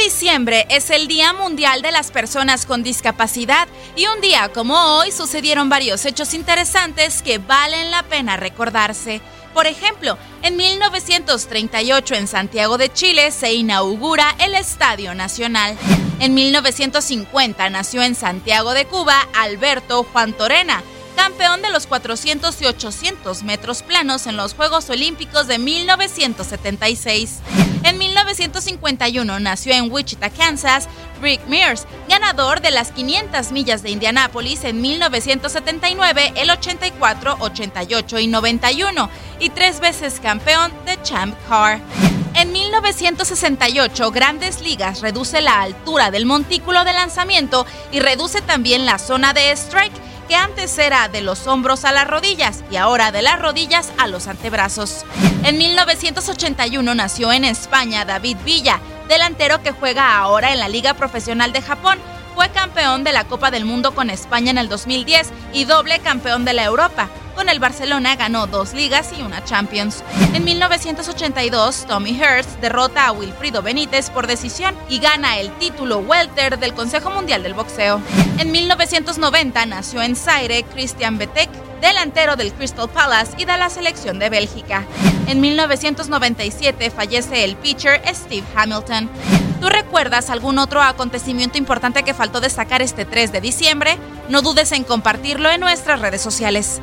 Diciembre es el Día Mundial de las Personas con Discapacidad y un día como hoy sucedieron varios hechos interesantes que valen la pena recordarse. Por ejemplo, en 1938 en Santiago de Chile se inaugura el Estadio Nacional. En 1950 nació en Santiago de Cuba Alberto Juan Torena, campeón de los 400 y 800 metros planos en los Juegos Olímpicos de 1976. En 1951 nació en Wichita, Kansas, Rick Mears, ganador de las 500 millas de Indianápolis en 1979, el 84, 88 y 91, y tres veces campeón de Champ Car. En 1968, Grandes Ligas reduce la altura del montículo de lanzamiento y reduce también la zona de strike que antes era de los hombros a las rodillas y ahora de las rodillas a los antebrazos. En 1981 nació en España David Villa, delantero que juega ahora en la Liga Profesional de Japón. Fue campeón de la Copa del Mundo con España en el 2010 y doble campeón de la Europa. Con el Barcelona ganó dos ligas y una Champions. En 1982, Tommy Hurst derrota a Wilfrido Benítez por decisión y gana el título welter del Consejo Mundial del Boxeo. En 1990 nació en Zaire Christian Betek, delantero del Crystal Palace y de la selección de Bélgica. En 1997 fallece el pitcher Steve Hamilton. ¿Tú recuerdas algún otro acontecimiento importante que faltó destacar este 3 de diciembre? No dudes en compartirlo en nuestras redes sociales.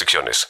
restricciones.